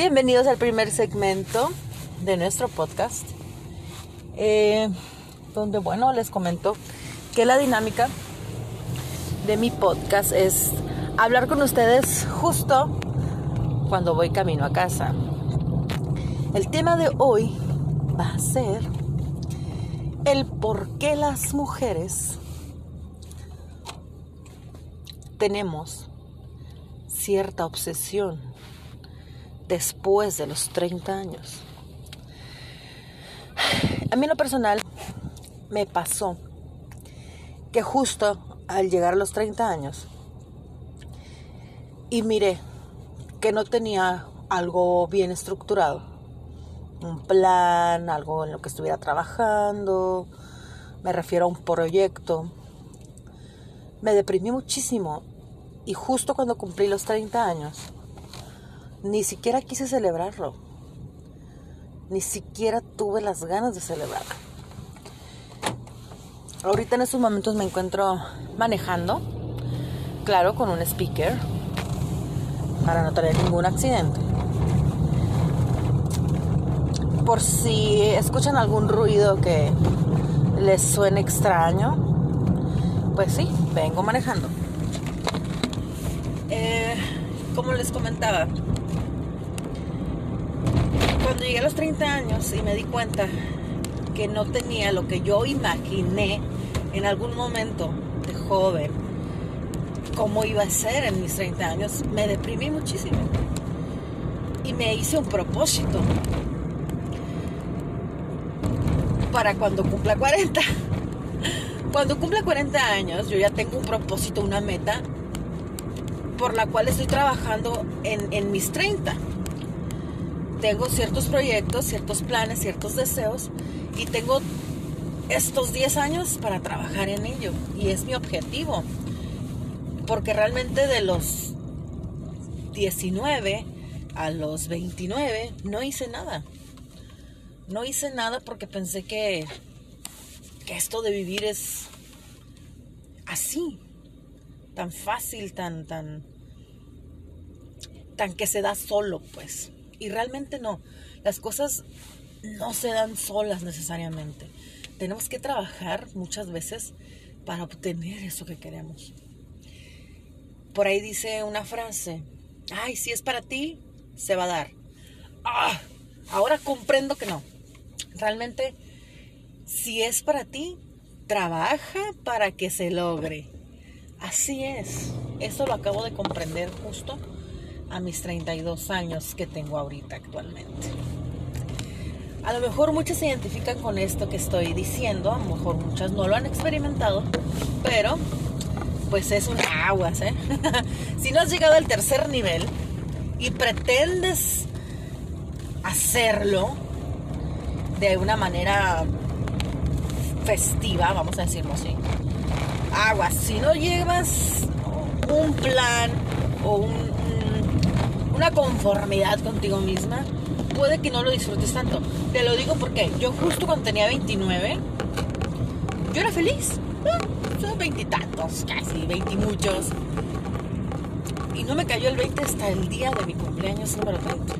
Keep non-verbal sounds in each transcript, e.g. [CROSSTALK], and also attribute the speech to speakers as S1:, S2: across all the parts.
S1: Bienvenidos al primer segmento de nuestro podcast, eh, donde, bueno, les comento que la dinámica de mi podcast es hablar con ustedes justo cuando voy camino a casa. El tema de hoy va a ser el por qué las mujeres tenemos cierta obsesión después de los 30 años. A mí lo personal me pasó que justo al llegar a los 30 años y miré que no tenía algo bien estructurado, un plan, algo en lo que estuviera trabajando, me refiero a un proyecto, me deprimí muchísimo y justo cuando cumplí los 30 años, ni siquiera quise celebrarlo. Ni siquiera tuve las ganas de celebrarlo. Ahorita en estos momentos me encuentro manejando, claro, con un speaker, para no tener ningún accidente. Por si escuchan algún ruido que les suene extraño, pues sí, vengo manejando. Eh, como les comentaba, cuando llegué a los 30 años y me di cuenta que no tenía lo que yo imaginé en algún momento de joven, cómo iba a ser en mis 30 años, me deprimí muchísimo. Y me hice un propósito para cuando cumpla 40. [LAUGHS] Cuando cumpla 40 años, yo ya tengo un propósito, una meta por la cual estoy trabajando en, en mis 30 tengo ciertos proyectos, ciertos planes, ciertos deseos y tengo estos 10 años para trabajar en ello y es mi objetivo. Porque realmente de los 19 a los 29 no hice nada. No hice nada porque pensé que, que esto de vivir es así, tan fácil, tan, tan, tan que se da solo, pues. Y realmente no. Las cosas no se dan solas necesariamente. Tenemos que trabajar muchas veces para obtener eso que queremos. Por ahí dice una frase, ay, si es para ti, se va a dar. Ah, ahora comprendo que no. Realmente, si es para ti, trabaja para que se logre. Así es. Eso lo acabo de comprender justo a mis 32 años que tengo ahorita actualmente. A lo mejor muchas se identifican con esto que estoy diciendo, a lo mejor muchas no lo han experimentado, pero pues es un aguas, ¿eh? [LAUGHS] si no has llegado al tercer nivel y pretendes hacerlo de una manera festiva, vamos a decirlo así, aguas, si no llevas un plan o un una conformidad contigo misma, puede que no lo disfrutes tanto. Te lo digo porque yo justo cuando tenía 29, yo era feliz. Son veintitantos, casi, veintimuchos. Y no me cayó el 20 hasta el día de mi cumpleaños número 30.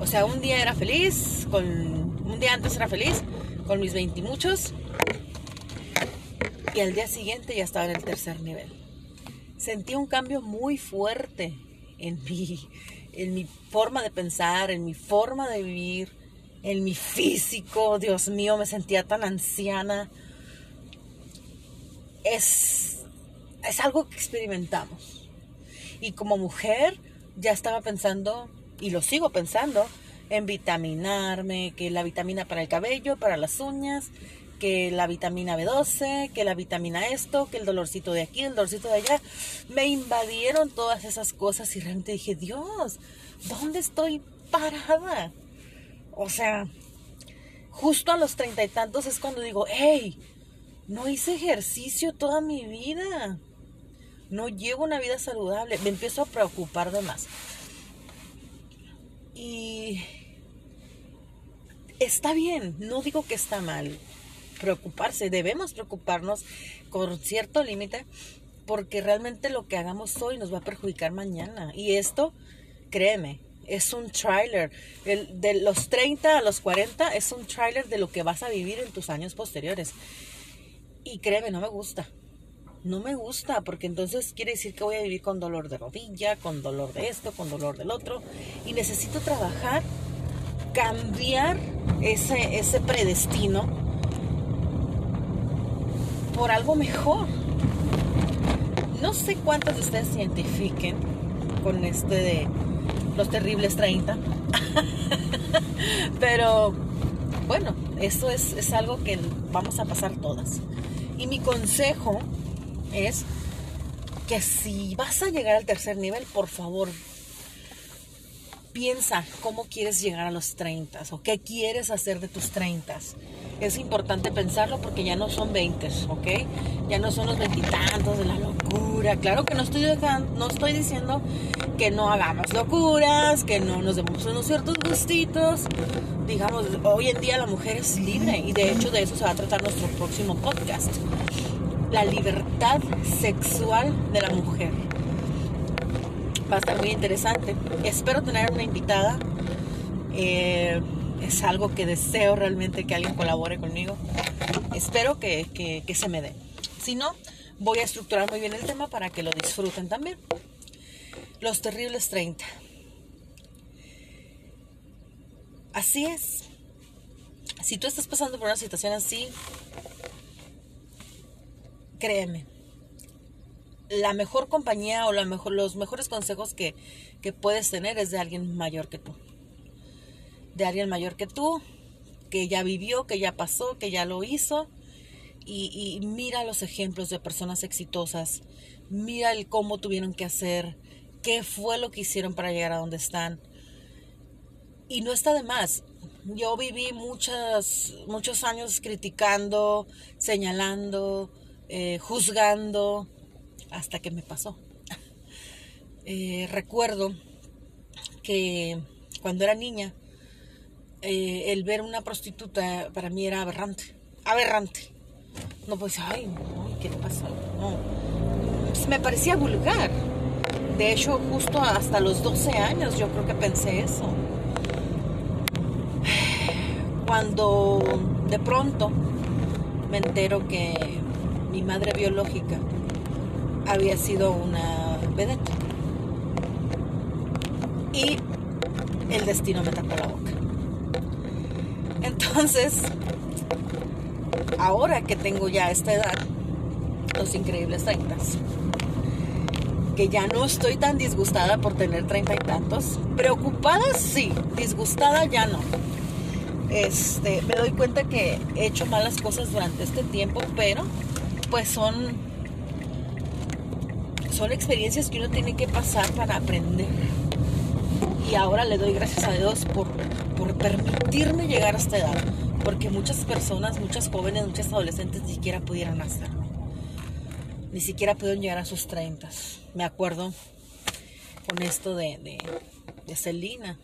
S1: O sea, un día era feliz, con un día antes era feliz, con mis veintimuchos. Y al día siguiente ya estaba en el tercer nivel. Sentí un cambio muy fuerte en mi, en mi forma de pensar, en mi forma de vivir, en mi físico. Dios mío, me sentía tan anciana. Es, es algo que experimentamos. Y como mujer ya estaba pensando, y lo sigo pensando, en vitaminarme, que la vitamina para el cabello, para las uñas, que la vitamina B12, que la vitamina esto, que el dolorcito de aquí, el dolorcito de allá. Me invadieron todas esas cosas y realmente dije, Dios, ¿dónde estoy parada? O sea, justo a los treinta y tantos es cuando digo, hey, no hice ejercicio toda mi vida. No llevo una vida saludable. Me empiezo a preocupar de más. Y está bien, no digo que está mal preocuparse, debemos preocuparnos con cierto límite porque realmente lo que hagamos hoy nos va a perjudicar mañana. Y esto, créeme, es un trailer. El, de los 30 a los 40 es un trailer de lo que vas a vivir en tus años posteriores. Y créeme, no me gusta. No me gusta, porque entonces quiere decir que voy a vivir con dolor de rodilla, con dolor de esto, con dolor del otro. Y necesito trabajar, cambiar ese, ese predestino por algo mejor. No sé cuántos de ustedes se identifiquen con este de los terribles 30. [LAUGHS] Pero bueno, eso es, es algo que vamos a pasar todas. Y mi consejo es que si vas a llegar al tercer nivel, por favor, piensa cómo quieres llegar a los 30 o qué quieres hacer de tus 30. Es importante pensarlo porque ya no son 20, ¿ok? Ya no son los veintitantos de la locura. Claro que no estoy, dejando, no estoy diciendo que no hagamos locuras, que no nos demos unos ciertos gustitos. Digamos, hoy en día la mujer es libre y de hecho de eso se va a tratar nuestro próximo podcast. La libertad sexual de la mujer va a estar muy interesante. Espero tener una invitada. Eh, es algo que deseo realmente que alguien colabore conmigo. Espero que, que se me dé. Si no, voy a estructurar muy bien el tema para que lo disfruten también. Los terribles 30. Así es. Si tú estás pasando por una situación así, créeme, la mejor compañía o la mejor, los mejores consejos que, puedes tener es de alguien mayor que tú. De alguien mayor que tú, que ya vivió, que ya pasó, que ya lo hizo. Y, mira los ejemplos de personas exitosas. Mira el cómo tuvieron que hacer, qué fue lo que hicieron para llegar a donde están. Y no está de más. Yo viví muchas, muchos años criticando, señalando, eh, juzgando, hasta que me pasó. [LAUGHS] Eh, recuerdo que cuando era niña, eh, el ver una prostituta para mí era aberrante. Aberrante. No pues, ay, ¿qué le pasó? No. Pues, me parecía vulgar. De hecho, justo hasta los 12 años yo creo que pensé eso. Cuando de pronto me entero que mi madre biológica había sido una vedette. Y el destino me tapó la boca. Entonces, ahora que tengo ya esta edad, los increíbles 30, que ya no estoy tan disgustada por tener treinta y tantos, preocupada sí, disgustada ya no. Este, me doy cuenta que he hecho malas cosas durante este tiempo, pero pues son son experiencias que uno tiene que pasar para aprender. Y ahora le doy gracias a Dios por, por permitirme llegar a esta edad. Porque muchas personas, muchas jóvenes, muchas adolescentes ni siquiera pudieron hacerlo. Ni siquiera pudieron llegar a sus 30. Me acuerdo con esto de, de,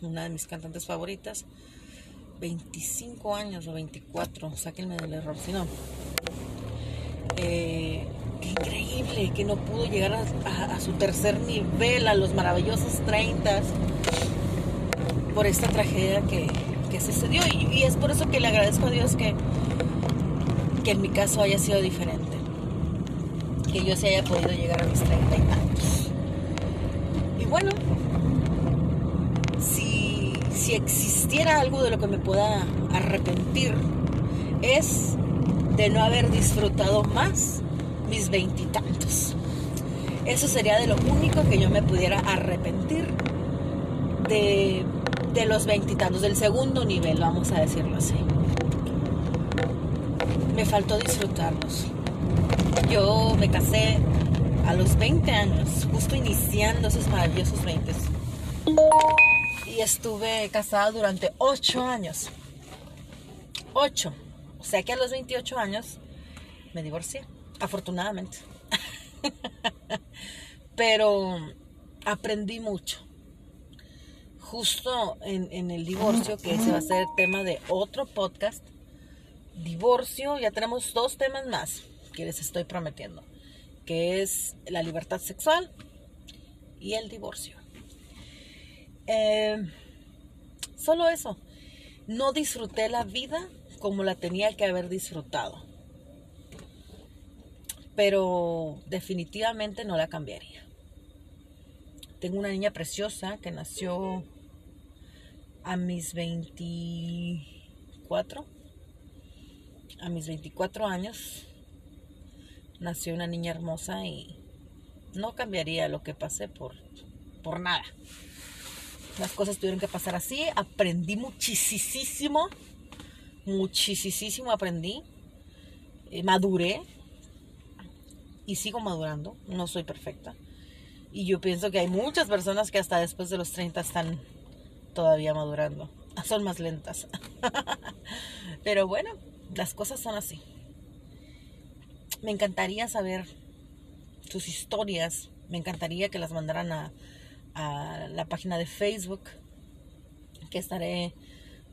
S1: una de mis cantantes favoritas. 25 años o 24, sáquenme del error, si no. Eh, qué increíble que no pudo llegar a, su tercer nivel, a los maravillosos 30 por esta tragedia que, sucedió. Y, es por eso que le agradezco a Dios que, que en mi caso haya sido diferente. Que yo se haya podido llegar a mis 30 y tantos. Y bueno, si, si existiera algo de lo que me pueda arrepentir, es de no haber disfrutado más mis veintitantos. Eso sería de lo único que yo me pudiera arrepentir de, de los veintitantos, del segundo nivel, vamos a decirlo así. Me faltó disfrutarlos. Yo me casé a los 20 años, justo iniciando esos maravillosos 20. Y estuve casada durante 8 años. 8. O sea que a los 28 años me divorcié afortunadamente. [LAUGHS] Pero aprendí mucho. Justo en, el divorcio, que ese va a ser tema de otro podcast. Divorcio, ya tenemos dos temas más que les estoy prometiendo, que es la libertad sexual y el divorcio. Eh, solo eso. No disfruté la vida como la tenía que haber disfrutado. Pero definitivamente no la cambiaría. Tengo una niña preciosa que nació a mis 24. A mis 24 años nació una niña hermosa y no cambiaría lo que pasé por, por nada. Las cosas tuvieron que pasar así. Aprendí muchísimo. Muchísimo aprendí. Eh, maduré. Y sigo madurando. No soy perfecta. Y yo pienso que hay muchas personas que hasta después de los 30 están todavía madurando. [LAUGHS] Son más lentas. [LAUGHS] Pero bueno, las cosas son así. Me encantaría saber sus historias. Me encantaría que las mandaran a, la página de Facebook que estaré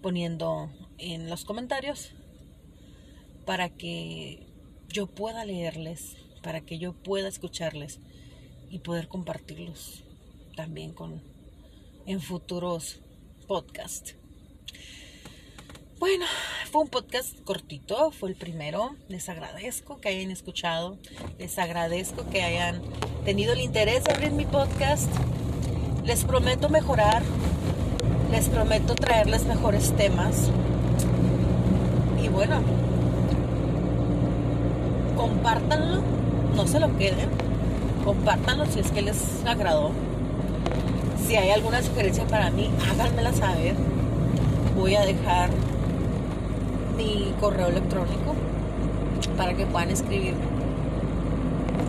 S1: poniendo en los comentarios para que yo pueda leerles, para que yo pueda escucharles y poder compartirlos también con en futuros podcasts. Bueno, fue un podcast cortito, fue el primero. Les agradezco que hayan escuchado, les agradezco que hayan tenido el interés de abrir mi podcast. Les prometo mejorar, les prometo traerles mejores temas. Y bueno, compártanlo, no se lo queden, compártanlo si es que les agradó. Si hay alguna sugerencia para mí, háganmela saber. Voy a dejar mi correo electrónico para que puedan escribirme.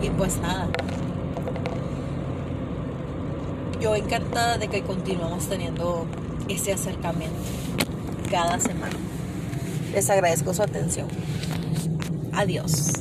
S1: Y pues nada, yo encantada de que continuamos teniendo ese acercamiento cada semana. Les agradezco su atención. Adiós.